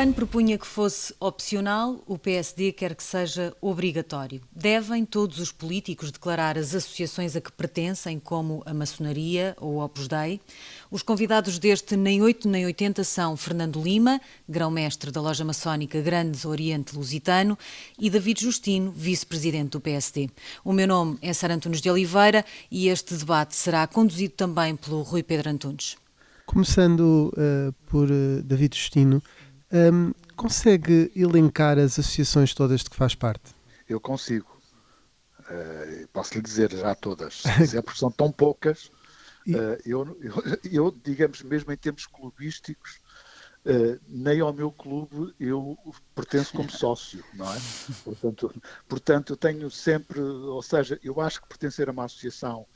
PAN propunha que fosse opcional, o PSD quer que seja obrigatório. Devem todos os políticos declarar as associações a que pertencem, como a maçonaria ou o Opus Dei? Os convidados deste Nem 8 Nem 80 são Fernando Lima, grão-mestre da loja maçónica Grande Oriente Lusitano, e David Justino, vice-presidente do PSD. O meu nome é Sara Antunes de Oliveira e este debate será conduzido também pelo Rui Pedro Antunes. Começando uh, por uh, David Justino, um, consegue elencar as associações todas de que faz parte? Eu consigo. Uh, posso lhe dizer já todas. É porque são tão poucas. Uh, eu, eu, eu, digamos, mesmo em termos clubísticos, uh, nem ao meu clube eu pertenço como sócio, não é? Portanto, portanto, eu tenho sempre, ou seja, eu acho que pertencer a uma associação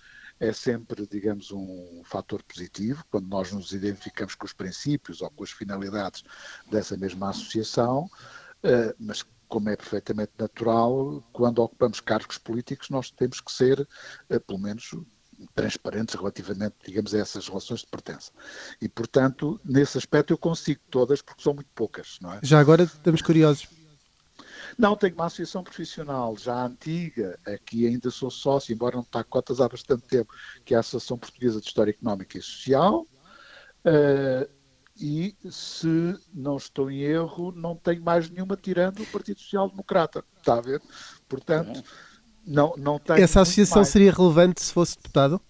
é sempre, digamos, um fator positivo, quando nós nos identificamos com os princípios ou com as finalidades dessa mesma associação, eh, mas como é perfeitamente natural, quando ocupamos cargos políticos, nós temos que ser, eh, pelo menos, transparentes relativamente, digamos, a essas relações de pertença. E, portanto, nesse aspecto eu consigo todas, porque são muito poucas, não é? Já agora estamos curiosos. Não, tenho uma associação profissional já antiga, aqui ainda sou sócio, embora não está a cotas há bastante tempo, que é a Associação Portuguesa de História Económica e Social. Uh, e, se não estou em erro, não tenho mais nenhuma tirando o Partido Social Democrata. Está a ver? Portanto, não, não tenho. Essa associação seria relevante se fosse deputado?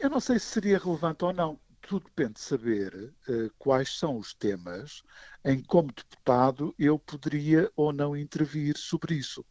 Eu não sei se seria relevante ou não tudo depende de saber uh, quais são os temas em como deputado, eu poderia ou não intervir sobre isso.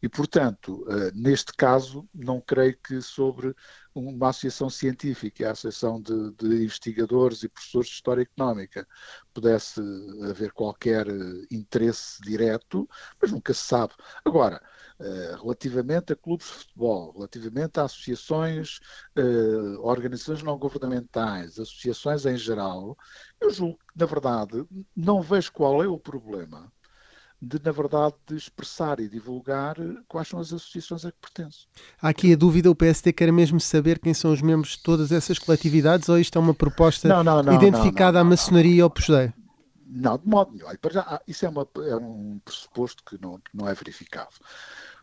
E, portanto, uh, neste caso, não creio que sobre uma associação científica, a Associação de, de, Investigadores e Professores de História Económica, pudesse haver qualquer uh, interesse direto, mas nunca se sabe. Agora, eh, relativamente a clubes de futebol, relativamente a associações, uh, organizações não governamentais, associações em geral, eu julgo que, na verdade, não vejo qual é o problema de, na verdade, de expressar e divulgar quais são as associações a que pertenço. Há aqui a dúvida, o PSD quer mesmo saber quem são os membros de todas essas coletividades ou isto é uma proposta não, não, não, identificada à maçonaria ou Pusdei? Não, de modo nenhum. Isso é, uma, é um pressuposto que não, que não é verificado.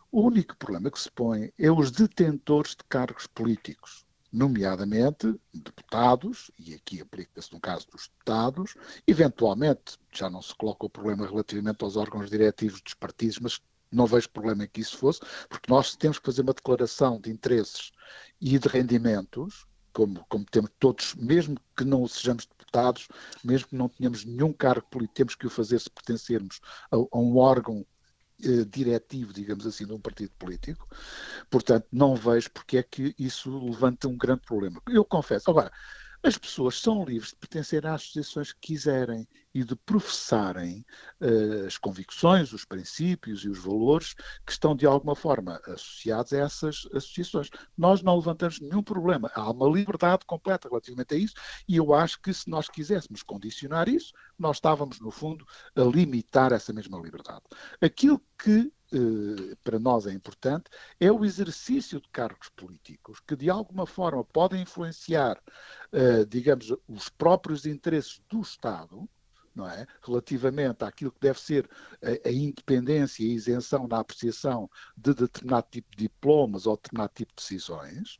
O único problema que se põe é os detentores de cargos políticos, nomeadamente deputados, e aqui aplica-se no caso dos deputados, eventualmente já não se coloca o problema relativamente aos órgãos diretivos dos partidos, mas não vejo problema em que isso fosse, porque nós temos que fazer uma declaração de interesses e de rendimentos, como, como temos todos, mesmo que não sejamos deputados, mesmo que não tenhamos nenhum cargo político, temos que o fazer se pertencermos a, a um órgão eh, diretivo, digamos assim, de um partido político. Portanto, não vejo porque é que isso levanta um grande problema. Eu confesso. Agora, as pessoas são livres de pertencer às associações que quiserem e de professarem uh, as convicções, os princípios e os valores que estão de alguma forma associados a essas associações. Nós não levantamos nenhum problema. Há uma liberdade completa relativamente a isso e eu acho que se nós quiséssemos condicionar isso, nós estávamos, no fundo, a limitar essa mesma liberdade. Aquilo que eh, para nós é importante, é o exercício de cargos políticos que, de alguma forma, podem influenciar, eh, digamos, os próprios interesses do Estado, é? relativamente àquilo que deve ser a, a, independência e a isenção da apreciação de determinado tipo de diplomas ou determinado tipo de decisões,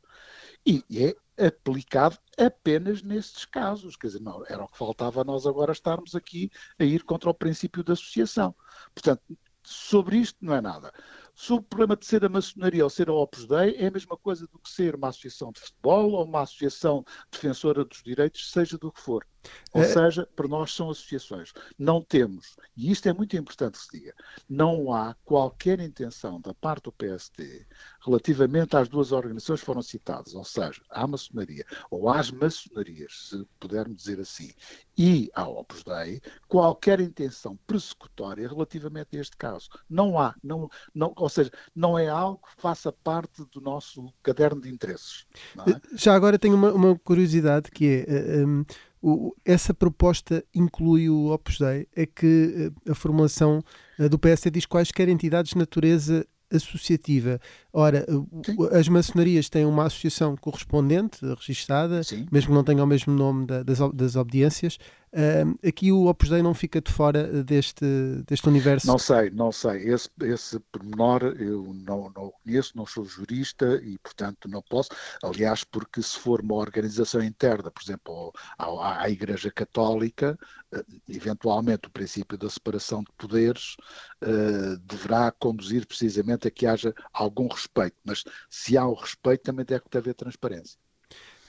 e é aplicado apenas nestes casos. Quer dizer, não, era o que faltava nós agora estarmos aqui a ir contra o princípio da associação. Portanto, sobre isto não é nada. Sobre o problema de ser a maçonaria ou ser a Opus Dei, é a mesma coisa do que ser uma associação de futebol ou uma associação defensora dos direitos, seja do que for. Ou é... seja, para nós são associações. Não temos, e isto é muito importante que se diga, não há qualquer intenção da parte do PSD relativamente às duas organizações que foram citadas, ou seja, à maçonaria, ou às maçonarias, se pudermos dizer assim, e à Opus Dei, qualquer intenção persecutória relativamente a este caso. Não há, não, não, ou seja, não é algo que faça parte do nosso caderno de interesses. É? Já agora tenho uma, uma curiosidade que é. Um o, essa proposta inclui o Opus Dei, é que eh, a formulação eh, do PSD diz quaisquer entidades de natureza associativa. Ora, Sim. as maçonarias têm uma associação correspondente, registada, Sim. mesmo que não tenha o mesmo nome da, das, das obediências. Uh, aqui o Opus Dei não fica de fora deste, deste universo? Não sei, não sei. Esse, esse pormenor eu não, não conheço, não sou jurista e, portanto, não posso. Aliás, porque se for uma organização interna, por exemplo, à, à Igreja Católica, uh, eventualmente o princípio da separação de poderes uh, deverá conduzir precisamente a que haja algum respeito. Mas se há o respeito, também deve haver transparência.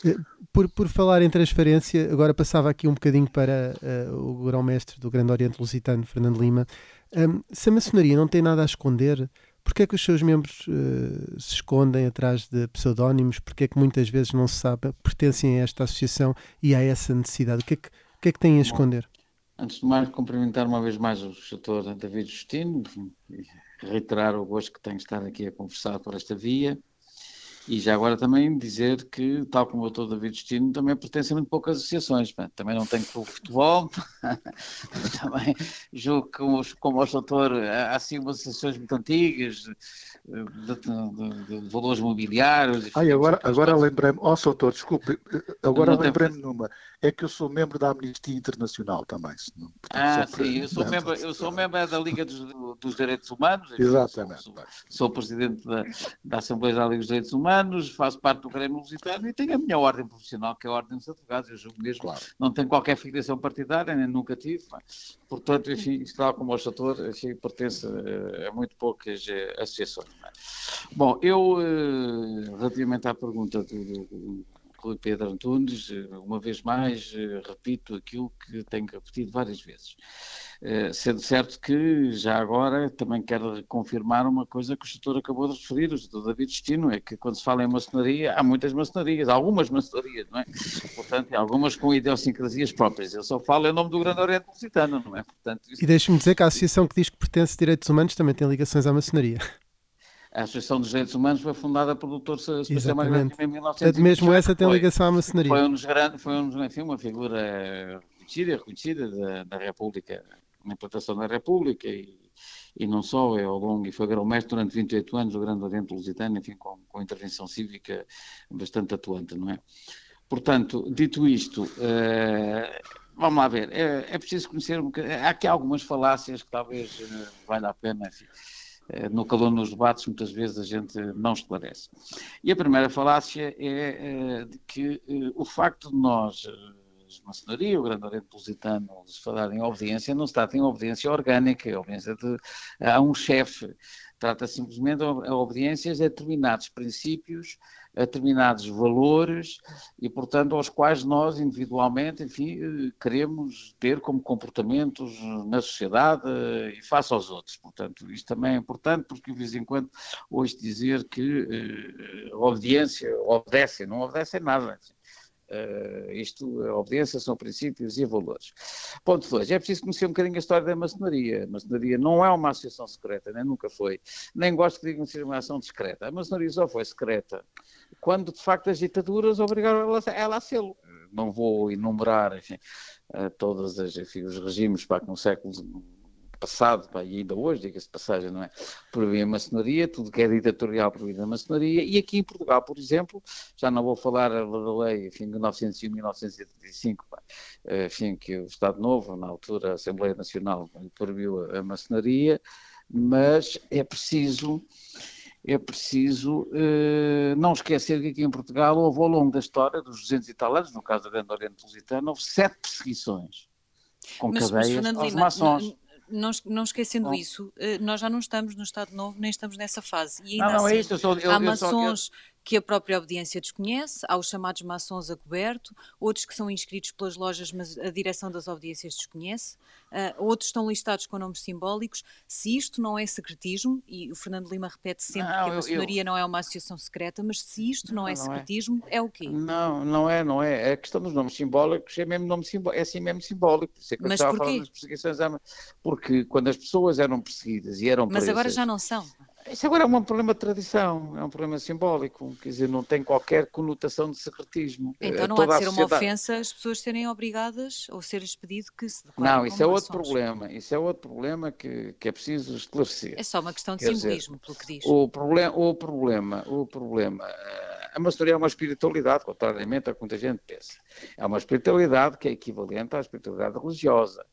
Eh, por, por falar em transferência, agora passava aqui um bocadinho para uh, o grão-mestre do Grande Oriente Lusitano, Fernando Lima. Um, se a maçonaria não tem nada a esconder, porquê é que os seus membros uh, se escondem atrás de pseudónimos? Porquê é que muitas vezes não se sabe, pertencem a esta associação e há essa necessidade? O que é que, o que, é que têm a esconder? Bom, antes de mais, cumprimentar uma vez mais o doutor David Justino reiterar o gosto que tenho de estar aqui a conversar por esta via. E já agora também dizer que, tal como o doutor David Destino, também pertence a muito poucas associações. Também não tenho clube de futebol, também julgo que, como, como o doutor, há assim umas associações muito antigas, de, de, de valores mobiliários. Ai, agora agora lembrei-me, ó oh, doutor, desculpe, agora lembrei-me numa, é que eu sou membro da Amnistia Internacional também. Portanto, ah, sim, eu sou, membro, eu sou membro da Liga dos, dos Direitos Humanos. Exatamente. Sou, sou, presidente da, da, Assembleia da Liga dos Direitos Humanos, faço parte do Grêmio Lusitano e tenho a minha ordem profissional, que é a Ordem dos Advogados. Eu julgo mesmo, claro. não tenho qualquer filiação partidária, nem nunca tive. Portanto, enfim, tal como o doutor, enfim, pertence a muito poucas eh, associações. Bom, eu, eh, relativamente à pergunta do, Rui Pedro Antunes, eh, uma vez mais, repito aquilo que tenho repetido várias vezes. Sendo certo que, já agora, também quero confirmar uma coisa que o doutor acabou de referir, o doutor David Destino, é que quando se fala em maçonaria, há muitas maçonarias, algumas maçonarias, não é? Portanto, algumas com idiosincrasias próprias. Eu só falo em nome do Grande Oriente Lusitano, não é? Portanto, isso... E deixe-me dizer que a associação que diz que pertence a direitos humanos também tem ligações à maçonaria. A Associação dos Direitos Humanos foi fundada pelo Dr. Sebastião Margarida em 1900. Mesmo essa tem ligação à maçonaria. Foi, um dos grandes, foi um, enfim, uma figura conhecida, reconhecida da, da República na implantação da República e, e não só, é ao longo, e foi grão-mestre durante 28 anos, o Grande Oriente Lusitano, enfim, com, com intervenção cívica bastante atuante, não é? Portanto, dito isto, uh, vamos lá ver, é, é, preciso conhecer um bocadinho, há aqui algumas falácias que talvez uh, valha a pena, enfim, no calor nos debates, muitas vezes a gente não esclarece. E a primeira falácia é de que o facto de nós de maçonaria, o Grande Oriente Lusitano, se falar em obediência, não se trata em obediência orgânica, obediência de, a um chefe. Trata simplesmente de obediências a determinados princípios, a determinados valores e, portanto, aos quais nós individualmente, enfim, queremos ter como comportamentos na sociedade e face aos outros. Portanto, isto também é importante porque, de vez em quando, ouço dizer que eh, obediência obedece, não obedece a nada. Uh, isto, obediência são princípios e valores. Ponto 2. É preciso conhecer um bocadinho a história da maçonaria. A maçonaria não é uma associação secreta, nem nunca foi. Nem gosto digam ser uma ação discreta. A maçonaria só foi secreta quando, de facto, as ditaduras obrigaram ela, ela a sê-lo. Não vou enumerar, enfim, uh, todos os regimes para que no século passado, pá, e ainda hoje, diga-se de passagem, não é? Proibir a maçonaria, tudo que é ditatorial proibir a maçonaria, e aqui em Portugal, por exemplo, já não vou falar da lei, enfim, de 1901 1985, pá, enfim, que o Estado Novo, na altura a Assembleia Nacional, proibiu a, a maçonaria, mas é preciso é preciso eh, não esquecer que aqui em Portugal houve ao longo da história, dos 200 e tal anos, no caso da Grande Oriente Lusitana, houve sete perseguições com mas, cadeias mas, aos maçons não, não esquecendo Bom. isso, eh, nós já não estamos no Estado Novo, nem estamos nessa fase. E ainda não, não é assim, é isso, eu sou, eu, há maçons que a própria obediência desconhece, há os chamados maçons a coberto, outros que são inscritos pelas lojas, mas a direção das obediências desconhece, uh, outros estão listados com nomes simbólicos. Se isto não é secretismo, e o Fernando Lima repete sempre não, que a maçonaria eu... não é uma associação secreta, mas se isto não, é não é secretismo, é. é. o quê? Não, não é, não é. A questão dos nomes simbólicos é mesmo nome simbólico, é assim mesmo simbólico. Por isso é que mas eu estava porquê? falando das perseguições. Porque quando as pessoas eram perseguidas e eram Mas agora já não são. Isso agora é um problema de tradição, é um problema simbólico, quer dizer, não tem qualquer conotação de secretismo. Então não Toda há de ser sociedade... uma ofensa as pessoas serem obrigadas ou ser expedido que se Não, isso é outro problema, isso é outro problema que, que é preciso esclarecer. É só uma questão de quer simbolismo, dizer, pelo que diz. O, problem, o problema, o problema, a maçonaria é uma espiritualidade, contrariamente a que muita gente pensa. É uma espiritualidade que é equivalente à espiritualidade religiosa.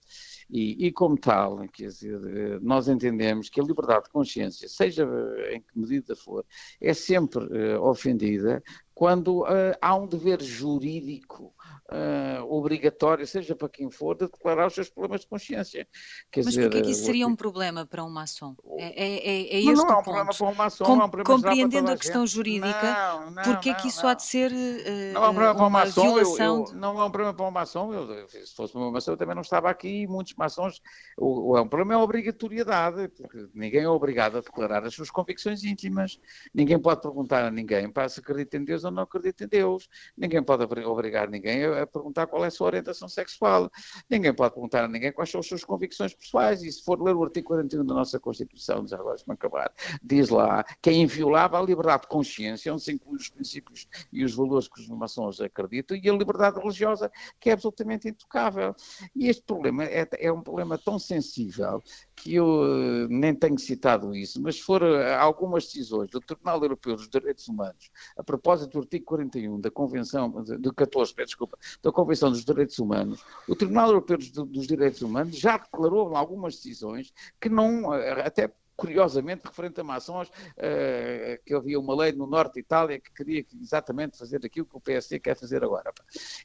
E, e, como tal, quer dizer, nós entendemos que a liberdade de consciência, seja em que medida for, é sempre uh, ofendida quando há um dever jurídico uh, obrigatório, seja para quem for, de declarar os seus problemas de consciência. Quer Mas porquê que isso seria um problema para um maçom? É, é, é, é este não, não é um problema para um maçom, Com, é um problema Compreendendo a, a questão jurídica, não, não, porquê que isso há de ser uh, não é um problema para um maçom, violação? Eu, eu, não é um problema para um maçom, eu, se fosse um maçom eu também não estava aqui, muitos maçons, o, o, o problema é a obrigatoriedade, porque ninguém é obrigado a declarar as suas convicções íntimas, ninguém pode perguntar a ninguém para se acredita em Deus ou não acredita em Deus, ninguém pode obrigar ninguém a, a perguntar qual é a sua orientação sexual. Ninguém pode perguntar a ninguém quais são as suas convicções pessoais. E se for ler o artigo 41 da nossa Constituição, já agora me acabar, diz lá que é inviolável a liberdade de consciência, onde se inclui os princípios e os valores que os maçons acreditam, e a liberdade religiosa, que é absolutamente intocável. E este problema é, é um problema tão sensível que eu nem tenho citado isso, mas se for eh, algumas decisões do Tribunal Europeu dos Direitos Humanos, a propósito do artigo 41 da Convenção, de 14, desculpa, da Convenção dos Direitos Humanos, o Tribunal Europeu dos, dos Direitos Humanos já declarou algumas decisões que não, eh, até curiosamente, referente a maçons, uh, que havia uma lei no norte de Itália que queria exatamente fazer aquilo que o PSD quer fazer agora.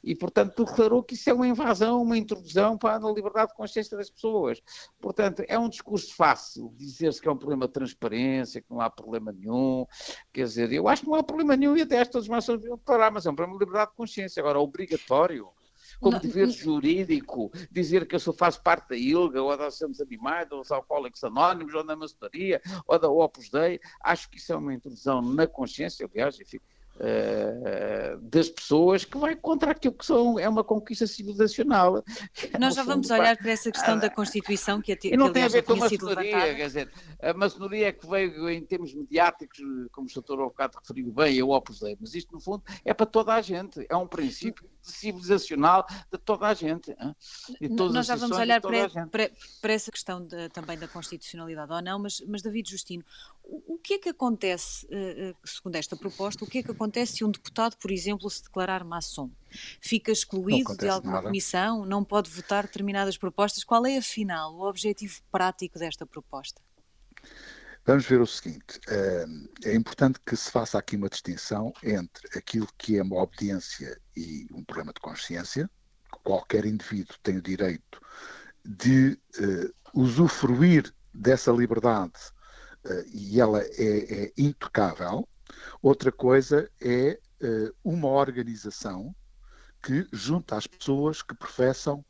E, portanto, declarou que isso é uma invasão, uma intrusão para a liberdade de consciência das pessoas. Portanto, é um discurso fácil dizer-se que é um problema de transparência, que não há problema nenhum. Quer dizer, eu acho que não há problema nenhum e até estas maçons deviam declarar, mas é um problema de liberdade de consciência. Agora, obrigatório como dever jurídico, dizer que eu sou, faço parte da ILGA, ou da Associação dos Animais, ou dos Alcoólicos Anónimos, ou da maçonaria, ou da Opus Dei. Acho que isso é uma intrusão na consciência, aliás, eu fico Uh, das pessoas que vai contra aquilo que são, é uma conquista civilizacional. Nós já vamos olhar para essa questão da Constituição que, a, e não tem a ver com a maçonaria, quer dizer, a maçonaria é que veio em termos mediáticos, como o Dr. bocado referiu bem, eu opusei, mas isto no fundo é para toda a gente, é um princípio civilizacional de toda a gente. Nós já vamos olhar para, para, para, essa questão de, também da constitucionalidade ou não, mas, mas David Justino, o, que é que acontece, eh, eh, segundo esta proposta, o que é que acontece se um deputado, por exemplo, se declarar maçom? Fica excluído de alguma nada. comissão? Não pode votar determinadas propostas? Qual é, afinal, o objetivo prático desta proposta? Vamos ver o seguinte: eh, é importante que se faça aqui uma distinção entre aquilo que é uma obediência e um problema de consciência. Qualquer indivíduo tem o direito de usufruir dessa liberdade e ela é, é, intocável. Outra coisa é uh, uma organização que junta as pessoas que professam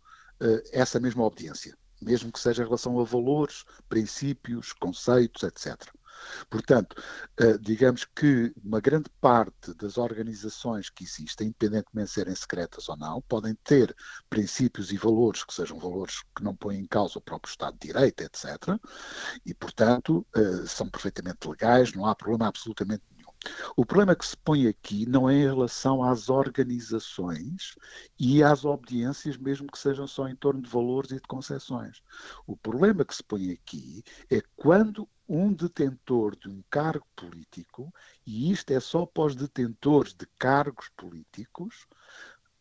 essa mesma obediência mesmo que seja em relação a valores, princípios, conceitos, etc. Portanto, eh, digamos que uma grande parte das organizações que existem, independentemente de serem secretas ou não, podem ter princípios e valores que sejam valores que não põem em causa o próprio Estado de Direito, etc. E, portanto, eh, são perfeitamente legais, não há problema absolutamente o problema que se põe aqui não é em relação às organizações e às obediências, mesmo que sejam só em torno de valores e de concessões. O problema que se põe aqui é quando um detentor de um cargo político, e isto é só para os detentores de cargos políticos,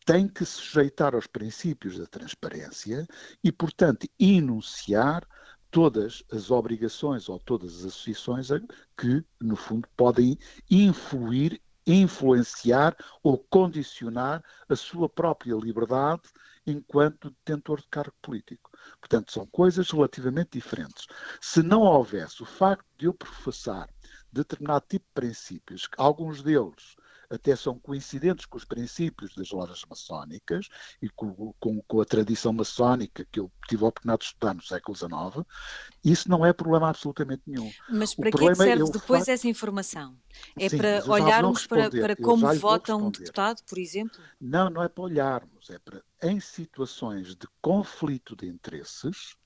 tem que se sujeitar aos princípios da transparência e, portanto, enunciar todas as obrigações ou todas as associações que, no fundo, podem influir, influenciar ou condicionar a sua própria liberdade enquanto detentor de cargo político. Portanto, são coisas relativamente diferentes. Se não houvesse o facto de eu professar determinado tipo de princípios, alguns deles até são coincidentes com os princípios das lojas maçónicas e com, com, com, a tradição maçónica que eu tive a oportunidade de estudar no século XIX, isso não é problema absolutamente nenhum. Mas para que, é que serve depois essa informação? É Sim, para olharmos para, para como vota um deputado, por exemplo? Não, não é para olharmos, é para, em situações de conflito de interesses,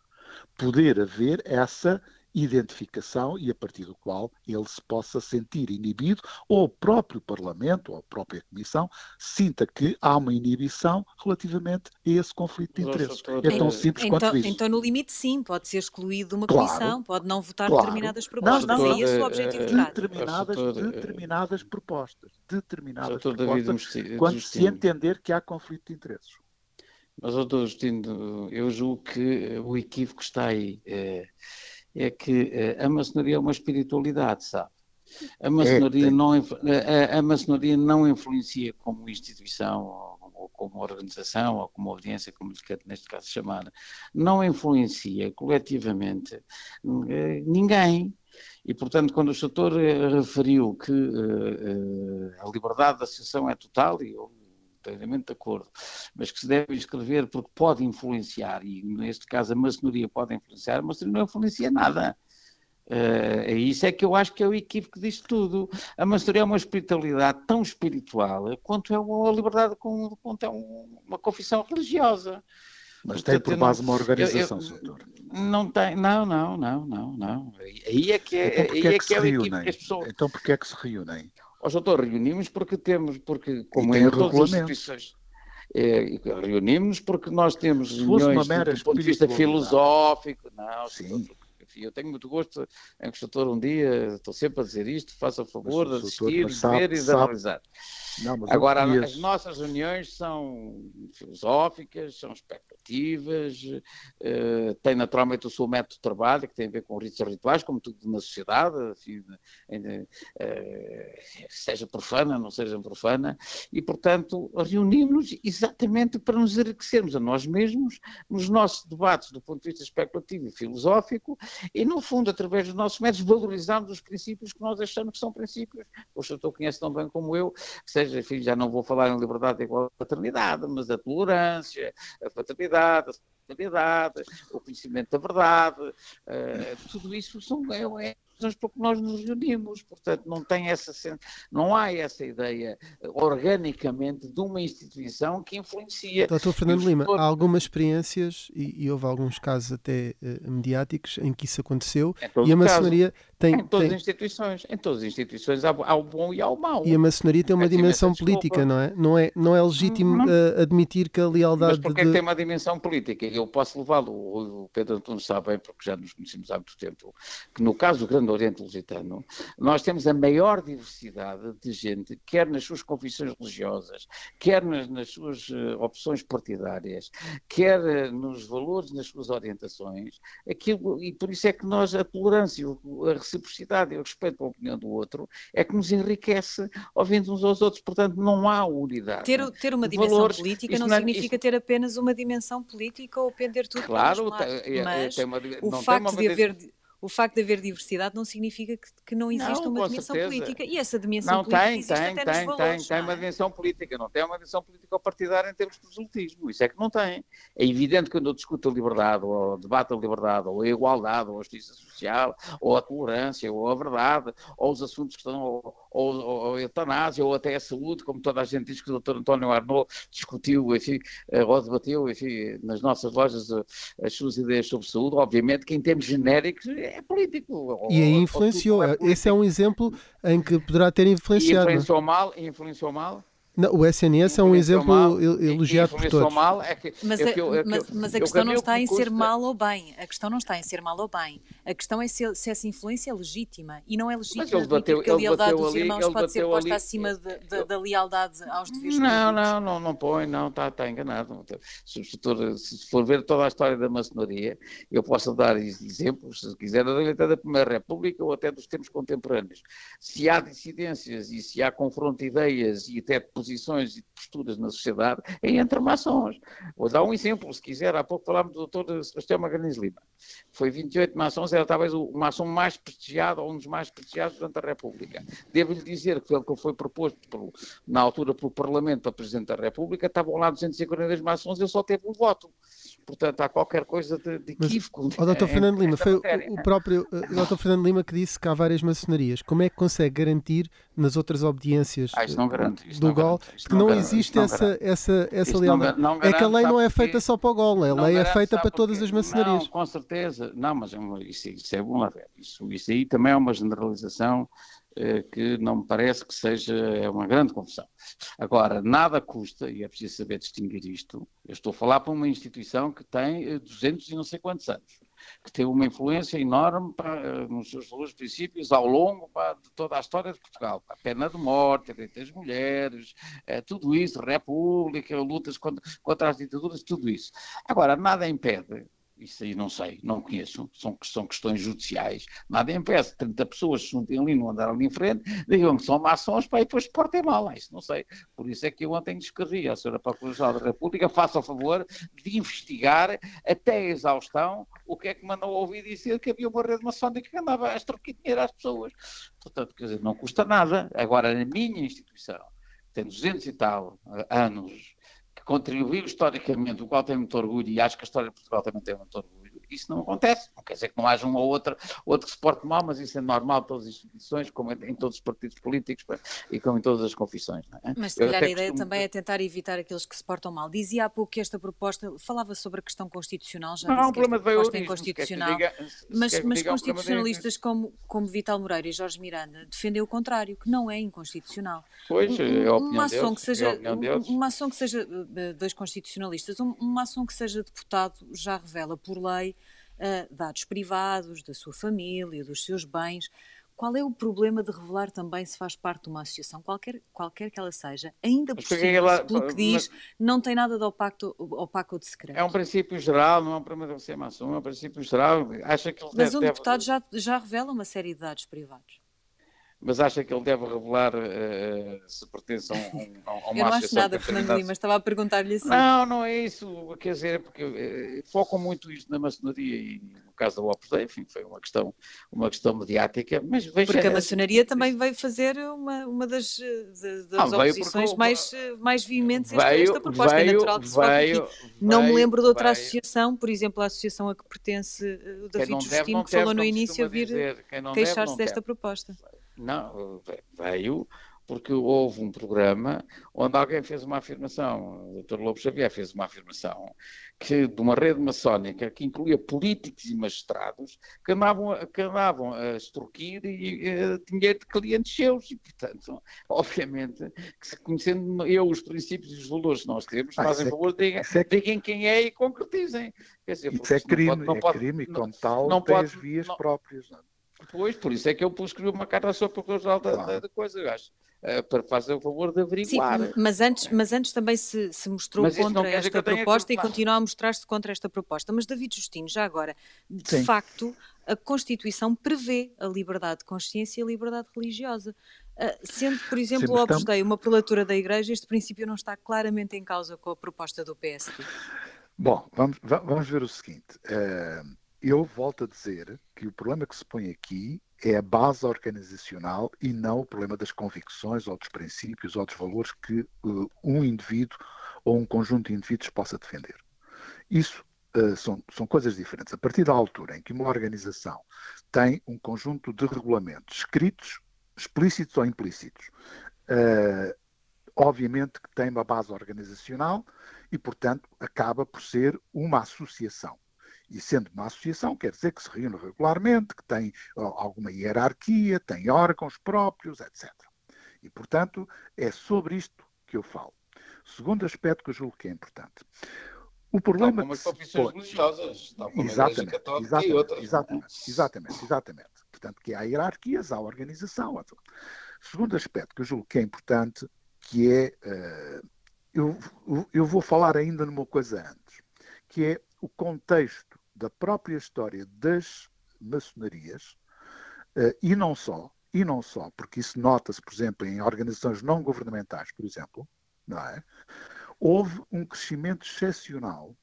poder haver essa identificação e a partir do qual ele se possa sentir inibido, ou o próprio Parlamento, ou a própria Comissão, sinta que há uma inibição relativamente a esse conflito de interesses. É tão simples então, quanto isso. Então, no limite, sim, pode ser excluído de uma claro, comissão, pode não votar claro. determinadas propostas. Não, não, é esse o objetivo de determinadas, determinadas propostas. Determinadas propostas, quando se entender que há conflito de interesses. Mas, doutor Justino, eu julgo que o equívoco está aí. É, é que é, a maçonaria é uma espiritualidade, sabe? A maçonaria, é, não, a, a, maçonaria não influencia como instituição, ou, ou como organização, ou como audiência, como lhe quer neste caso chamar, não influencia coletivamente eh, ninguém. E, portanto, quando o doutor referiu que uh, uh, a liberdade de associação é total, e eu inteiramente de acordo, mas que se deve escrever porque pode influenciar, e neste caso a maçonaria pode influenciar, a maçonaria não influencia nada. Uh, isso é que eu acho que é o equívoco disto tudo. A maçonaria é uma espiritualidade tão espiritual quanto é a liberdade, quanto é uma confissão religiosa. Mas Portanto, tem por base uma organização, doutor. Não tem, não, não, não, não, não. Aí é que é, então, aí é, é, que, é que as pessoas... Então porquê é que se reúnem? Ó, doutor, reunimos porque temos, porque como em todas as instituições, é, reunimos porque nós temos Se reuniões do, do ponto de vista filosófico, não, Sim. eu tenho muito gosto em que o doutor um dia, estou sempre a dizer isto, faça o favor de assistir, de ver e de analisar. Não, Agora, as nossas reuniões são filosóficas, são especulativas, uh, tem naturalmente o seu método de trabalho, que tem a ver com ritos rituais, como tudo na sociedade, assim, uh, seja profana, não seja profana, e, portanto, reunimos exatamente para nos enriquecermos a nós mesmos, nos nossos debates do ponto de vista especulativo e filosófico, e, no fundo, através dos nossos métodos, valorizarmos os princípios que nós achamos que são princípios, o senhor conhece tão bem como eu, que seja seja, enfim, já não vou falar em liberdade igual à paternidade, mas a tolerância, a fraternidade, a solidariedade, o conhecimento da verdade, uh, tudo isso são, é, é razões por que nós nos reunimos. Portanto, não, tem essa, não há essa ideia organicamente de uma instituição que influencia. Doutor Fernando Lima, há algumas experiências, e, e, houve alguns casos até uh, mediáticos, em que isso aconteceu, e a maçonaria caso, tem... Em todas tem... as instituições, em todas as instituições há, há, o bom e há o mau. E a maçonaria tem uma é dimensão política, não é? Não é, não é legítimo uh, admitir que a lealdade... Mas porquê de... tem uma dimensão política? Eu posso levá-lo, o Pedro Antunes sabe bem, porque já nos conhecemos há muito tempo, que no caso do Grande Oriente Lusitano, nós temos a maior diversidade de gente, quer nas suas confissões religiosas, quer nas, nas suas uh, opções partidárias, quer uh, nos valores, nas suas orientações, aquilo, e por isso é que nós, a tolerância, a reciprocidade e o respeito pela opinião do outro, é que nos enriquece ouvindo uns aos outros, portanto não há unidade. Ter, ter uma dimensão valores, política não, não significa isto... ter apenas uma dimensão política ou pender tudo claro, para tem, é, mas tem uma, o facto de haver o facto de haver diversidade não significa que, que não existe não, uma dimensão certeza. política. E essa dimensão não, política tem, existe tem, até tem, nos valores, tem, tem uma dimensão política, não tem uma dimensão política partidária em termos de proselitismo. Isso é que não tem. É evidente que quando eu discuto a liberdade, ou debate a liberdade, ou a igualdade, ou a justiça social, ou a tolerância, ou a verdade, ou os assuntos que estão, ou, ou, eutanásia, ou até a saúde, como toda a gente diz que o Dr. António Arnaud discutiu, enfim, eh, ou debateu, enfim, nas nossas lojas eh, as suas ideias sobre saúde, obviamente que em termos genéricos é político e aí influenciou. É Esse é um exemplo em que poderá ter influenciado. E influenciou mal, influenciou mal. Não, o SNS é um exemplo mal, elogiado por todos. Mal é que, mas, é que eu, é que mas, mas, a questão não está em custa... ser mal ou bem. A questão não está em ser mal ou bem. A questão é se, se essa influência é legítima. E não é legítima bateu, porque a lealdade dos ali, irmãos pode ser posta ali, acima de, de, da lealdade aos deveres Não, não, não, não põe, não, está, está enganado. Se, se for ver toda a história da maçonaria, eu posso dar exemplos, se quiser, até da Primeira República ou até dos tempos contemporâneos. Se há dissidências e se há confronto de ideias e até de posições e posturas na sociedade é entre maçons. Vou dar um exemplo, se quiser, há pouco falámos do doutor Sebastião Magalhães Lima. Foi 28 maçons, era talvez o maçom mais prestigiado, ou um dos mais prestigiados durante a República. Devo-lhe dizer que ele que foi proposto na altura pelo Parlamento para Presidente da República, estavam lá 242 maçons e ele só teve um voto. Portanto há qualquer coisa de, de equívoco. Mas, o Dr. Fernando Lima, foi matéria. o, próprio uh, Dr. Fernando Lima que disse que há várias maçonarias. Como é que consegue garantir nas outras obediências ah, não garante, do GOL que não, existe essa, essa, essa lealdade? Não, é que a lei não é feita só para o GOL, a lei é feita para todas as maçonarias. Não, com certeza. Não, mas é isso, isso é bom lá ver. Isso, isso aí também é uma generalização eh, que não me parece que seja é uma grande confusão. Agora, nada custa, e é preciso saber distinguir isto, eu estou a falar para uma instituição que tem 200 eh, e não sei quantos anos, que tem uma influência enorme para, nos seus valores princípios ao longo para, de toda a história de Portugal. A pena de morte, a direito das mulheres, é, tudo isso, república, lutas contra, contra as ditaduras, tudo isso. Agora, nada impede isso aí não sei, não conheço, são, são questões judiciais. Nada impede 30 pessoas se juntem ali no andar ali em frente, digam que são maçons para depois portem mal. Isso não sei. Por isso é que eu ontem descrevi à Sra. Procuradora da República, faça o favor de investigar até a exaustão o que é que mandou ouvir dizer que havia uma rede maçónica que andava a extorquir dinheiro às pessoas. Portanto, quer dizer, não custa nada. Agora, na minha instituição, tem 200 e tal anos contribuiu historicamente, o qual tem muito orgulho, e acho que a história de Portugal também tem muito orgulho, isso não acontece. Não quer dizer que não haja um ou outro, outro que se porte mal, mas isso é normal em todas as instituições, como em todos os partidos políticos e como em todas as confissões. É? Mas se calhar a ideia costumo... também é tentar evitar aqueles que se portam mal. Dizia há pouco que esta proposta falava sobre a questão constitucional, já não, disse que esta proposta é inconstitucional, diga, mas, mas constitucionalistas como, como Vital Moreira e Jorge Miranda defendem o contrário, que não é inconstitucional. Pois, é a uma ação que seja, uma ação que seja dois constitucionalistas, uma ação que seja deputado já revela por lei uh, dados privados, da sua família, dos seus bens. Qual é o problema de revelar também se faz parte de uma associação, qualquer, qualquer que ela seja, ainda por cima, ela, pelo que diz, mas, não tem nada de opaco, opaco ou de secreto? É um princípio geral, não é um problema de ser maçom, é um princípio geral. Acha que Mas deve, um deputado deve... já, já revela uma série de dados privados mas acha que ele deve revelar uh, se pertence a, um, a uma Eu não acho nada, Fernando Lima, estava a perguntar-lhe assim. Não, não é isso, quer dizer, é porque uh, focam muito isto na maçonaria e no caso da Opus Dei, enfim, foi uma questão, uma questão mediática, mas veja... Porque a maçonaria também veio fazer uma, uma das, de, das ah, oposições porque, mais, mais veementes a esta proposta, é veio, é natural que se veio, aqui. Não me lembro de outra associação, por exemplo, a associação a que pertence eh, o David Justino, que falou no início, a vir queixar-se desta deve. proposta. Não, veio porque houve um programa onde alguém fez uma afirmação, o Dr. Lobo Xavier fez uma afirmação, que de uma rede maçónica que incluía políticos e magistrados que andavam, que andavam a extorquir e, e, dinheiro de clientes seus e, portanto, obviamente, que conhecendo eu os princípios e os valores que nós queremos, ah, fazem é, favor, digam, é, digam quem é e concretizem. Quer dizer, isso é crime, pode, não é pode, crime e como tal não tem pode, as vias não, próprias. Não. Pois, por isso é que eu escrevi uma carta à sua procuradora da, da, da coisa, eu acho. Uh, para fazer o favor de averiguar. Sim, mas antes, mas antes também se, se mostrou mas contra esta proposta e continua a mostrar-se contra esta proposta. Mas David Justino, já agora, de Sim. facto, a Constituição prevê a liberdade de consciência e a liberdade religiosa. Uh, sendo, por exemplo, o Opus Dei uma prelatura da Igreja, este princípio não está claramente em causa com a proposta do PSD. Bom, vamos, vamos ver o seguinte. Uh, eu volto a dizer que o problema que se põe aqui é a base organizacional e não o problema das convicções ou dos princípios ou dos valores que uh, um indivíduo ou um conjunto de indivíduos possa defender. Isso uh, são, são coisas diferentes. A partir da altura em que uma organização tem um conjunto de regulamentos escritos, explícitos ou implícitos, uh, obviamente que tem uma base organizacional e, portanto, acaba por ser uma associação. E sendo uma associação, quer dizer que se reúne regularmente, que tem alguma hierarquia, tem órgãos próprios, etc. E, portanto, é sobre isto que eu falo. Segundo aspecto que eu julgo que é importante. O problema tal como as confissões religiosas, tal como exatamente, a exatamente, e outras. Exatamente, exatamente, exatamente. Portanto, que há hierarquias, há organização. Segundo aspecto que eu julgo que é importante, que é, uh, eu, eu vou falar ainda numa coisa antes, que é o contexto da própria história das maçonarias, uh, e não só, e não só, porque isso nota-se, por exemplo, em organizações não governamentais, por exemplo, não é? houve um crescimento excepcional,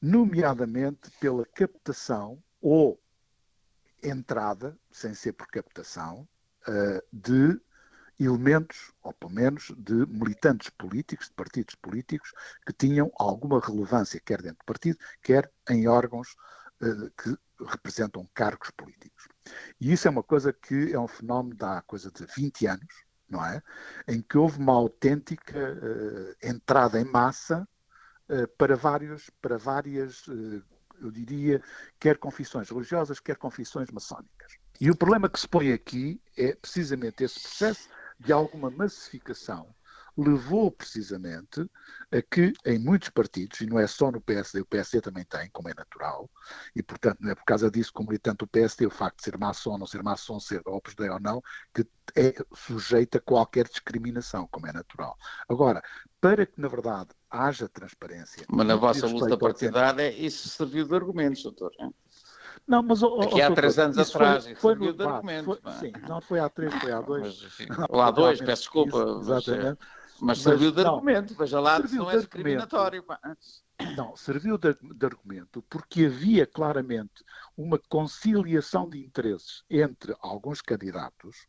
nomeadamente pela captação ou entrada, sem ser por captação, uh, de elementos, ou pelo menos de militantes políticos, de partidos políticos, que tinham alguma relevância, quer dentro do partido, quer em órgãos uh, que representam cargos políticos. E isso é uma coisa que é um fenómeno há coisa de 20 anos, não é? Em que houve uma autêntica uh, entrada em massa uh, para, vários, para várias, eu diria, quer confissões religiosas, quer confissões maçónicas. E o problema que se põe aqui é precisamente esse processo de alguma massificação levou precisamente a que em muitos partidos, e não é só no PSD, o PSD também tem, como é natural, e portanto não é por causa disso que o militante do PSD, o facto de ser maçom, não ser maçom, ser Opus Dei ou não, que é sujeito a qualquer discriminação, como é natural. Agora, para que na verdade haja transparência... Mas na vossa luta partidária isso serviu de argumentos, doutor. Hein? Não, mas oh, Aqui há três anos atrás, foi, foi no debate. Foi, sim, não foi há três, foi há dois. Ou há dois, peço desculpa. Isso, exatamente. Mas, mas serviu de não, argumento, veja lá, se não é discriminatório. Não, serviu de, de, argumento porque havia claramente uma conciliação de interesses entre alguns candidatos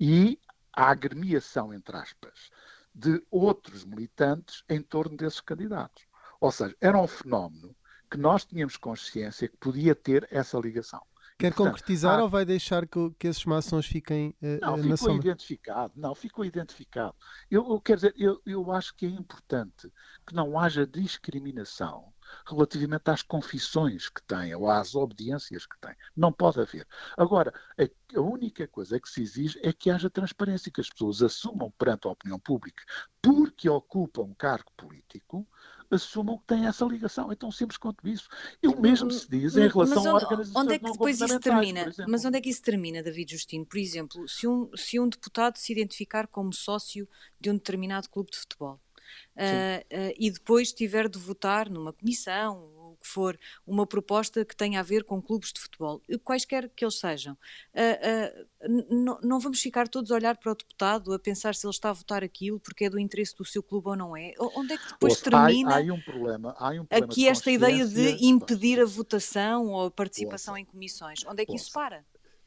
e a agremiação, entre aspas, de outros militantes em torno desses candidatos. Ou seja, era um fenómeno que nós tínhamos consciência que podia ter essa ligação. Quer e, portanto, concretizar há... ou vai deixar que, que esses maçons fiquem uh, não, na ficou identificado. Não, ficou identificado. Eu, eu quero dizer, eu, eu acho que é importante que não haja discriminação relativamente às confissões que têm ou às obediências que têm. Não pode haver. Agora, a, a, única coisa que se exige é que haja transparência, que as pessoas assumam perante a opinião pública, porque ocupam um cargo político, assumam que têm essa ligação. É tão simples quanto isso. E o mesmo se diz em relação onde, a organizações onde é que depois isso termina? Mas onde é que isso termina, David Justino? Por exemplo, se um, se um deputado se identificar como sócio de um determinado clube de futebol uh, uh, e depois tiver de votar numa comissão que for uma proposta que tenha a ver com clubes de futebol, quaisquer que eles sejam, uh, uh, não vamos ficar todos a olhar para o deputado a pensar se ele está a votar aquilo porque é do interesse do seu clube ou não é? Onde é que depois Ouça, termina há, há um problema, há um problema aqui esta ideia de impedir a votação ou a participação Ouça. em comissões? Onde é que Ouça. isso para?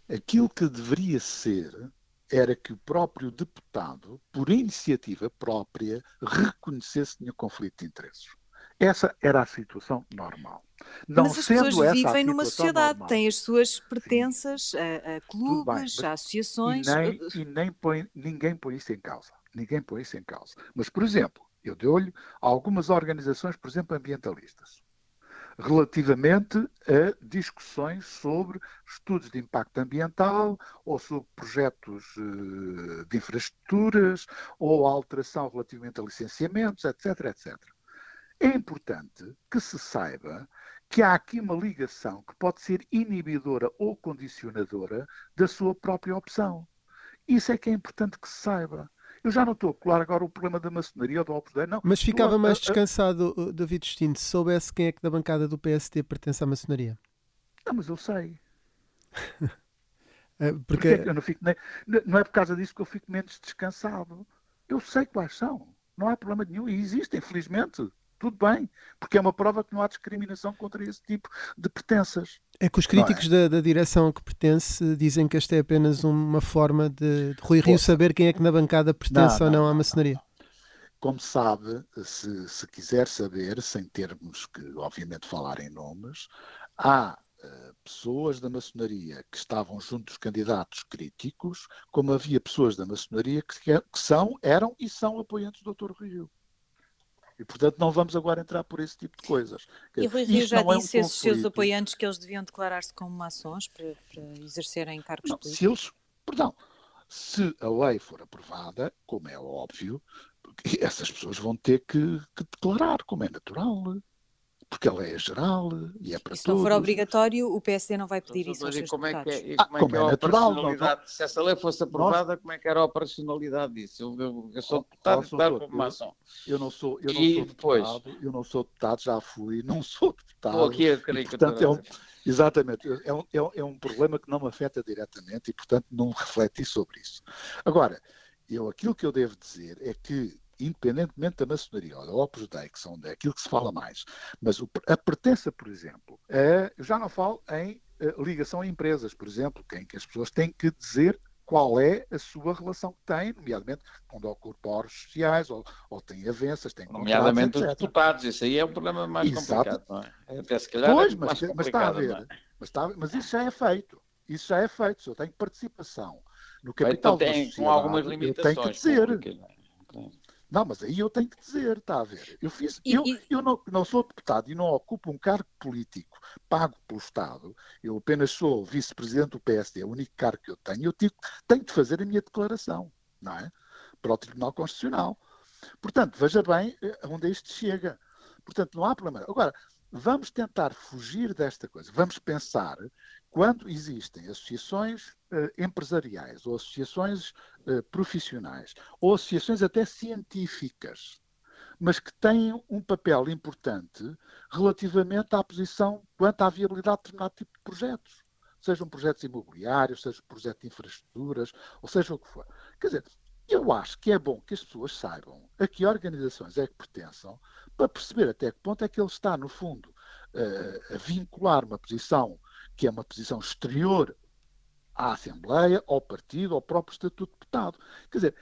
Aquilo que deveria ser era que o próprio deputado, por iniciativa própria, reconhecesse que tinha conflito de interesses. Essa era a situação normal. Não Mas as pessoas vivem numa sociedade, normal, têm as suas pertenças a, a, clubes, bem, a associações. E, nem, e nem põe, ninguém põe isso em causa. Ninguém põe isso em causa. Mas, por exemplo, eu dei-olho a algumas organizações, por exemplo, ambientalistas, relativamente a discussões sobre estudos de impacto ambiental ou sobre projetos uh, de infraestruturas ou alteração relativamente a licenciamentos, etc, etc. É importante que se saiba que há aqui uma ligação que pode ser inibidora ou condicionadora da sua própria opção. Isso é que é importante que se saiba. Eu já não estou a colar agora o problema da maçonaria ou do Opus Dei, não. Mas ficava mais descansado, David Destino, se soubesse quem é que da bancada do PST pertence à maçonaria. Não, mas eu sei. É, porque... eu não, fico nem... não é por causa disso que eu fico menos descansado. Eu sei quais são. Não há problema nenhum. E existem, felizmente tudo bem, porque é uma prova que não há discriminação contra esse tipo de pertenças. É que os críticos é? da, da, direção a que pertence dizem que esta é apenas uma forma de, de Rui Rio saber quem é que na bancada pertence não, ou não, não à maçonaria. Como sabe, se, se, quiser saber, sem termos que, obviamente, falar em nomes, há uh, pessoas da maçonaria que estavam junto dos candidatos críticos, como havia pessoas da maçonaria que, que são, eram e são apoiantes do Dr. Rui Rio. E, portanto, não vamos agora entrar por esse tipo de coisas. E Rui Rio já disse é um a esses seus apoiantes que eles deviam declarar-se como maçons para, para exercerem cargos não, políticos? Se eles, perdão, se a lei for aprovada, como é óbvio, essas pessoas vão ter que, que declarar, como é natural porque a lei é geral e é para e se todos. não for obrigatório, o PSD não vai pedir isso aos seus como é que é, e como, ah, é, que é, é natural, não, Se essa lei fosse aprovada, nós... como é que era a operacionalidade disso? Eu, eu, eu sou deputado oh, e como maçom. Eu não sou, eu não e sou depois... deputado, eu não sou deputado, já fui, não sou deputado. Estou aqui a e, portanto, é um, Exatamente, é um, é um problema que não me afeta diretamente e, portanto, não refleti sobre isso. Agora, eu, aquilo que eu devo dizer é que independentemente da maçonaria ou da Opus Dei, que são daquilo que se fala mais, mas o, a pertença, por exemplo, é, eu já não falo em uh, ligação a empresas, por exemplo, em que as pessoas têm que dizer qual é a sua relação que tem, nomeadamente quando ocorre órgãos sociais, ou, ou tem avanças, tem Nomeadamente os deputados, isso aí é um problema mais Exato. complicado, não é? Até se calhar pois, é mas, mas está a ver, é? mas, está, mas isso já é feito, isso já é feito, se eu tenho participação no capital então, tem, com algumas limitações. Eu tenho que dizer. Não, mas aí eu tenho que dizer, está a ver? Eu, fiz, e, eu, e... eu não, não, sou deputado e não ocupo um cargo político pago pelo Estado, eu apenas sou vice-presidente do PSD, é o único cargo que eu tenho, eu tenho, tenho de fazer a minha declaração, não é? Para o Tribunal Constitucional. Portanto, veja bem eh, onde isto chega. Portanto, não há problema. Agora, vamos tentar fugir desta coisa. Vamos pensar quando existem associações uh, empresariais ou associações uh, profissionais ou associações até científicas, mas que têm um papel importante relativamente à posição quanto à viabilidade de determinado tipo de projetos. Sejam projetos imobiliários, seja projeto de infraestruturas, ou seja o que for. Quer dizer, eu acho que é bom que as pessoas saibam a que organizações é que pertençam, para perceber até que ponto é que ele está, no fundo, uh, a vincular uma posição que é uma posição exterior à Assembleia, ao partido, ao próprio Estatuto de Deputado. Quer dizer,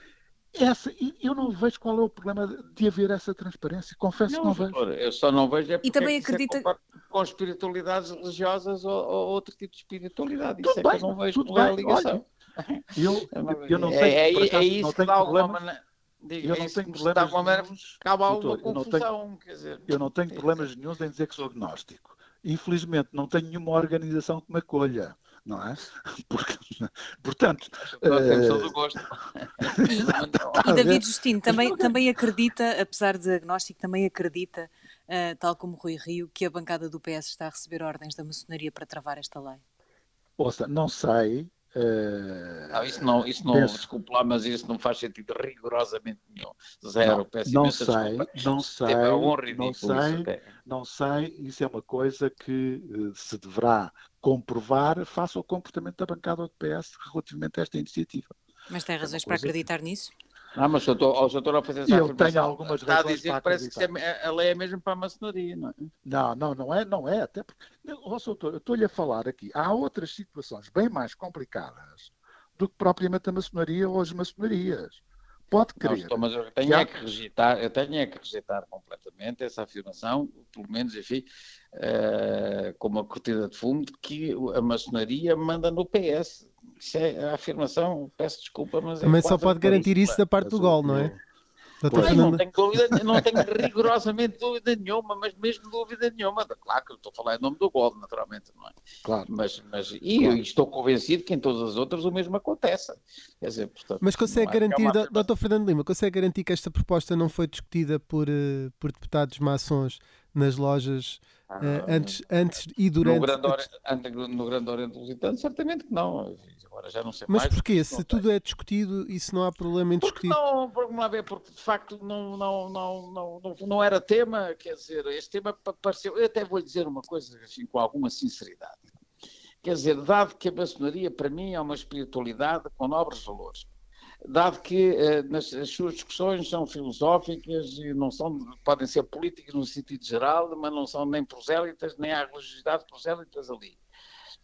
essa, eu não vejo qual é o problema de haver essa transparência. Confesso não, que não vejo. Eu só não vejo é porque e também é acredita é com espiritualidades religiosas ou, ou, outro tipo de espiritualidade. Tudo isso bem, é que eu não vejo qual é a ligação. Olha, eu, eu não sei. É, é, é isso que dá alguma maneira. Digo, eu não tenho problemas. De alguma maneira, acaba alguma confusão. Eu não tenho, quer dizer, eu não tenho problemas nenhums em dizer que sou agnóstico infelizmente não tenho nenhuma organização que me acolha. Não é? Porque, portanto. Temos todo o gosto. E, e David Justino também, também acredita, apesar de agnóstico, também acredita, uh, tal como Rui Rio, que a bancada do PS está a receber ordens da maçonaria para travar esta lei? Ouça, não sei, Uh, não, isso não, isso não penso, desculpe lá, mas isso não faz sentido rigorosamente nenhum. Zero, não, peço não sei, desculpa. não sei, é um não sei, não sei, isso é uma coisa que uh, se deverá comprovar face ao comportamento da bancada do PS relativamente a esta iniciativa. Mas tem é razões é para acreditar que... nisso? Não, mas o doutor, ao fazer essa Eu tenho algumas está razões a dizer que parece que é, a lei é mesmo para a maçonaria, não é? Não, não, não é, não é, até porque, oh, doutor, eu estou-lhe a falar aqui, há outras situações bem mais complicadas do que propriamente a maçonaria ou as maçonarias. Pode crer. Não, mas eu tenho, que, há... é que rejeitar, eu tenho é que rejeitar completamente essa afirmação, pelo menos, enfim, uh, como uma cortina de fumo, de que a maçonaria manda no PS. Isso é a afirmação, peço desculpa, mas. É Também é só pode garantir isso, da parte do gol, não é? não, tenho dúvida, não tenho rigorosamente dúvida nenhuma, mas mesmo dúvida nenhuma. Claro que eu estou a falar em nome do gol, naturalmente, não é? Claro. Mas, mas e claro. estou convencido que em todas as outras o mesmo acontece. Quer dizer, portanto, mas consegue é garantir, é Dr. Fernando Lima, consegue garantir que esta proposta não foi discutida por, uh, por deputados maçons nas lojas ah, uh, antes, antes e durante. No Grande, Oriente, no Grande Oriente Lusitano, certamente que não. Agora já não sei Mas mais, porquê? Se tudo é discutido e se não há problema em discutir. Porque não, lá ver, porque de facto não, não, não, não, não, não era tema, quer dizer, este tema apareceu. Eu até vou lhe dizer uma coisa assim, com alguma sinceridade. Quer dizer, dado que a maçonaria para mim é uma espiritualidade com nobres valores, dado que eh, nas, as suas discussões são filosóficas e não são, podem ser políticas no sentido geral, mas não são nem prosélitas, nem há religiosidade prosélitas ali.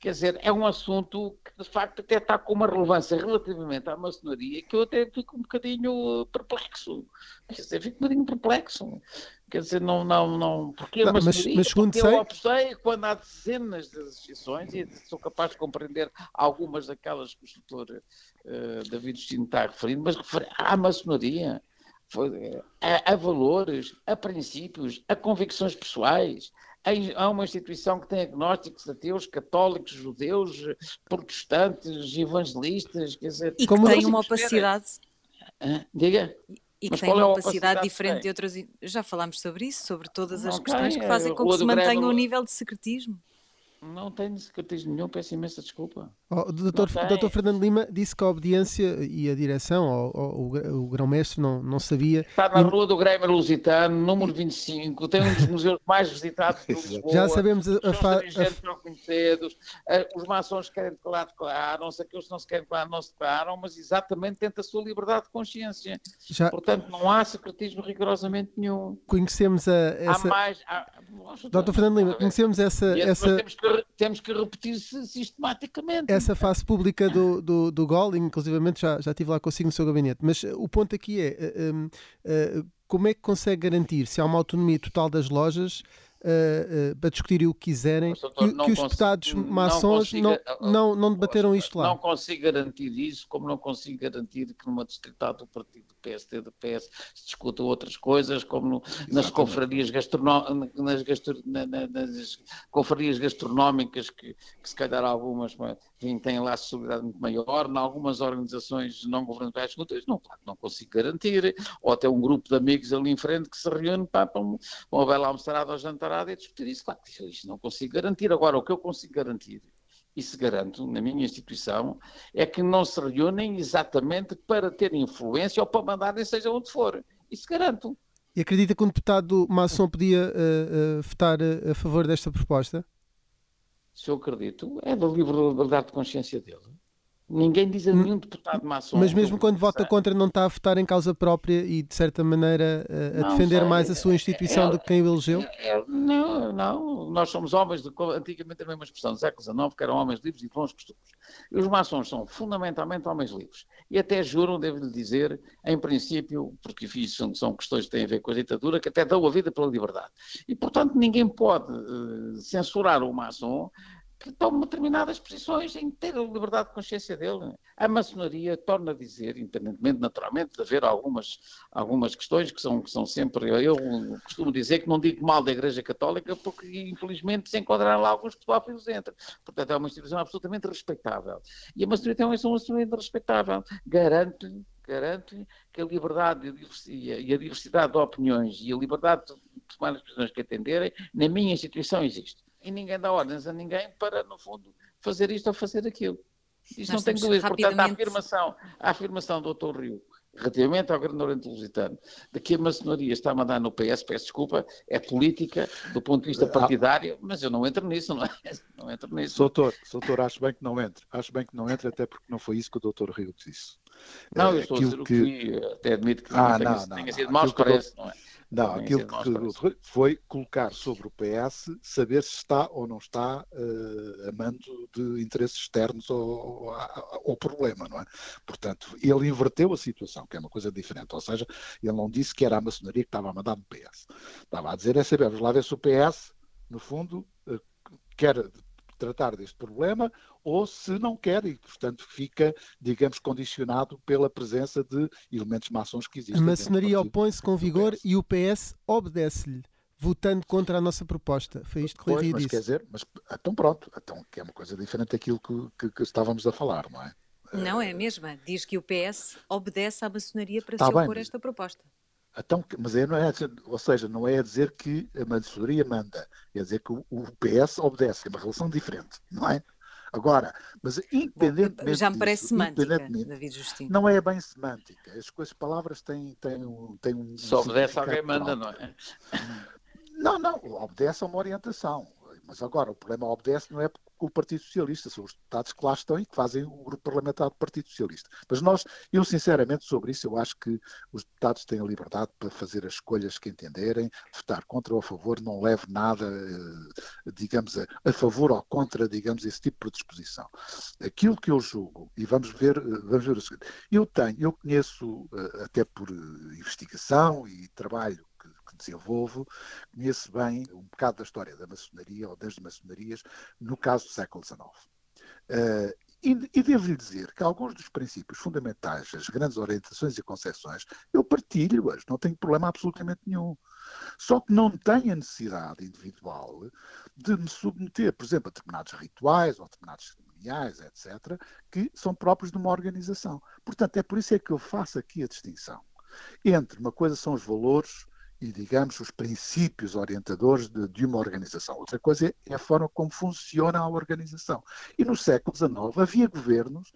Quer dizer, é um assunto que de facto até está com uma relevância relativamente à maçonaria que eu até fico um bocadinho perplexo. Quer dizer, fico um bocadinho perplexo. Quer dizer, não, não, não. Porque a maçonaria, mas, mas eu optei quando há dezenas de associações e sou capaz de compreender algumas daquelas que o doutor uh, David Justino está referindo, mas à maçonaria. A, a valores, a princípios, a convicções pessoais, há uma instituição que tem agnósticos, ateus, católicos, judeus, protestantes, evangelistas, quer dizer... E que tem uma opacidade... Diga? E que Mas tem é uma opacidade diferente de outras... Já falámos sobre isso, sobre todas as questões que fazem com que se mantenha um nível de secretismo. Não tenho secretismo nenhum, peço imensa desculpa. Oh, o doutor, doutor Fernando Lima disse que a obediência e a direção, ou, ou o, o grão-mestre, não, não sabia. Está na rua do Grêmio Lusitano, número 25, tem um dos museus mais visitados de Lisboa. Já sabemos a, a, fa... a... Os maçons querem declarar, declaram-se, aqueles que não se querem declarar, não se declaram, mas exatamente tenta a sua liberdade de consciência. Já... Portanto, não há secretismo rigorosamente nenhum. Conhecemos a, essa... Há mais... Há... Doutor Fernando Lima, conhecemos essa... essa... Temos que temos que repetir sistematicamente. Essa face pública do, do, do GOL, inclusivamente já, já estive lá consigo no seu gabinete, mas o ponto aqui é uh, uh, como é que consegue garantir se há uma autonomia total das lojas uh, uh, para discutirem o que quiserem, Mas, doutor, que, que, os deputados maçons não, não, não, não, debateram isto lá. Não consigo garantir isso, como não consigo garantir que numa distrital do partido do PSD do PS se discutam outras coisas, como no, nas confrarias gastronómicas, nas, gastro, na, nas confrarias gastronómicas, que, que se calhar algumas enfim, têm lá solidariedade muito maior, em algumas organizações não governamentais não, claro, não consigo garantir, ou até um grupo de amigos ali em frente que se reúne para, para uma bela almoçarada ou jantar parada e discutir isso. Claro que isso não consigo garantir. Agora, o que eu consigo garantir, e se garanto na minha instituição, é que não se reúnem exatamente para ter influência ou para mandarem seja onde for. Isso garanto. E acredita que um deputado maçom podia uh, uh, votar a favor desta proposta? Se eu acredito, é da liberdade de consciência dele. Ninguém diz a nenhum deputado maçom. Mas mesmo quando vota contra, não está a votar em causa própria e, de certa maneira, a, a defender sei. mais a sua instituição é, do que quem o elegeu? É, é, não, não. Nós somos homens, de, antigamente a mesma expressão, do século XIX, que eram homens livres e de bons costumes. E os maçons são fundamentalmente homens livres. E até juram, devo-lhe dizer, em princípio, porque isso são questões que têm a ver com a ditadura, que até dão a vida pela liberdade. E, portanto, ninguém pode uh, censurar o maçom que toma determinadas posições em ter a liberdade de consciência dele. A maçonaria torna a dizer, independentemente, naturalmente, de haver algumas, algumas questões que são, que são sempre. Eu costumo dizer que não digo mal da Igreja Católica, porque infelizmente se enquadrarão lá alguns pedófilos dentro. Portanto, é uma instituição absolutamente respeitável. E a maçonaria também é uma instituição respeitável. Garante garante que a liberdade e a diversidade de opiniões e a liberdade de tomar as decisões que atenderem, na minha instituição existe e ninguém dá ordens a ninguém para, no fundo, fazer isto ou fazer aquilo. Isto não tem dúvida. Portanto, a afirmação, a afirmação do Dr. Rio, relativamente ao Grande Oriente Lusitano, de que a maçonaria está a mandar no PS, peço desculpa, é política do ponto de vista ah. partidário, mas eu não entro nisso, não é? Não entro nisso. Doutor, doutor, acho bem que não entre. Acho bem que não entre, até porque não foi isso que o Dr. Rio disse. Não, eu estou a dizer o que fui, até admito que ah, não, tenha, não, tenha sido mau, parece, não é? Não, aquilo que foi colocar sobre o PS saber se está ou não está uh, a mando de interesses externos ao, ao, problema, não é? Portanto, ele inverteu a situação, que é uma coisa diferente. Ou seja, ele não disse que era a maçonaria que estava a mandar no PS. Estava a dizer é saber, vamos lá ver se o PS, no fundo, uh, quer tratar deste problema ou se não quer e, portanto, fica, digamos, condicionado pela presença de elementos maçons que existem. A maçonaria opõe-se com vigor e o PS obedece-lhe votando contra a nossa proposta. Foi isto que o Rui disse. Quer dizer, mas então pronto, então, que é uma coisa diferente daquilo que, que, que, estávamos a falar, não é? Não é a mesma. Diz que o PS obedece à maçonaria para tá se opor a esta proposta. Então, mas é, não é, ou seja, não é a dizer que a maçonaria manda, é dizer que o, o PS obedece, é uma relação diferente, não é? Agora, mas independentemente Bom, Já me parece disso, semântica, David Justino. Não é bem semântica. As coisas, palavras têm, têm, um, têm um. Só obedece alguém manda, não é? Não, não, obedece a uma orientação. Mas agora, o problema obedece não é com o Partido Socialista, são os deputados que lá estão e que fazem o grupo parlamentar do Partido Socialista. Mas nós, eu sinceramente, sobre isso, eu acho que os deputados têm a liberdade para fazer as escolhas que entenderem, votar contra ou a favor, não leve nada, eh, digamos, a, a favor ou contra, digamos, esse tipo de predisposição. Aquilo que eu julgo, e vamos ver, eh, vamos ver o seguinte, eu tenho, eu conheço, eh, até por investigação e trabalho desenvolvo, conheço bem um bocado da história da maçonaria ou das maçonarias no caso do século XIX. Uh, e, e devo-lhe dizer que alguns dos princípios fundamentais, as grandes orientações e concepções, eu partilho-as, não tenho problema absolutamente nenhum. Só que não tenho a necessidade individual de me submeter, por exemplo, a determinados rituais ou a determinados cerimoniais, etc., que são próprios de uma organização. Portanto, é por isso é que eu faço aqui a distinção entre uma coisa são os valores e, digamos, os princípios orientadores de, de, uma organização. Outra coisa é a forma como funciona a organização. E no século XIX havia governos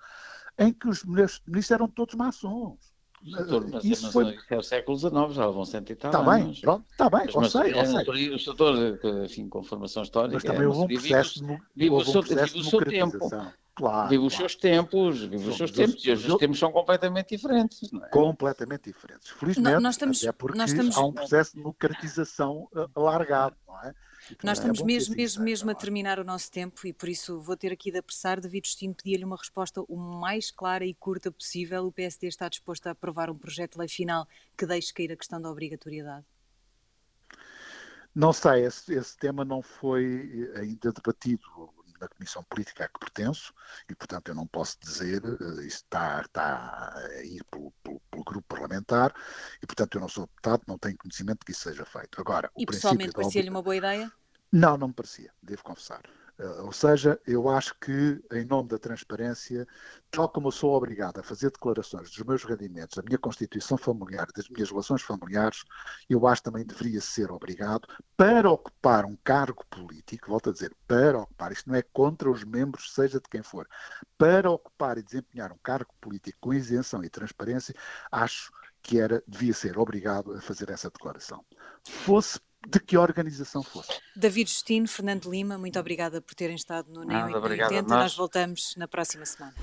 em que os ministros eram todos maçons. Doutor, mas, isso mas foi... é o século XIX, já vão cento e tal Está bem, pronto, está bem, mas, sei, é, sei. O doutor, enfim, com formação histórica... Mas também houve um processo, vive, o seu tempo. Claro, vive os claro. seus tempos, vive os seus tempos, e hoje os tempos são completamente diferentes. Não é? Completamente diferentes. Felizmente, nós estamos- até porque nós estamos- há um processo de democratização uh, alargado, não é? E, portanto, Nós é estamos que mesmo, assim mesmo, seja, mesmo a não é? terminar o nosso tempo e por isso vou ter aqui de apressar. David Justino pedia-lhe uma resposta o mais clara e curta possível. O PSD está disposto a aprovar um projeto de lei final que deixe cair a questão da obrigatoriedade? Não sei, esse, esse tema não foi eh, ainda debatido na Comissão Política a que pertenço e, portanto, eu não posso dizer, eh, isso está, está a ir pelo, pelo- pelo grupo parlamentar e, portanto, eu não sou deputado, não tenho conhecimento de que isso seja feito. Agora, E o pessoalmente da parecia-lhe uma boa ideia? Não, não me parecia, devo confessar. Eh, ou seja, eu acho que, em nome da transparência, tal como eu sou obrigado a fazer declarações dos meus rendimentos, da minha constituição familiar, das minhas relações familiares, eu acho também deveria ser obrigado para ocupar um cargo político, volto a dizer, para ocupar, isto não é contra os membros, seja de quem for, para ocupar e desempenhar um cargo político com isenção e transparência, acho que era, devia ser obrigado a fazer essa declaração. Fosse de que organização fosse. David Justino, Fernando Lima, muito obrigada por terem estado no NEO Nada, obrigado a 80. nós. Nós voltamos na próxima semana.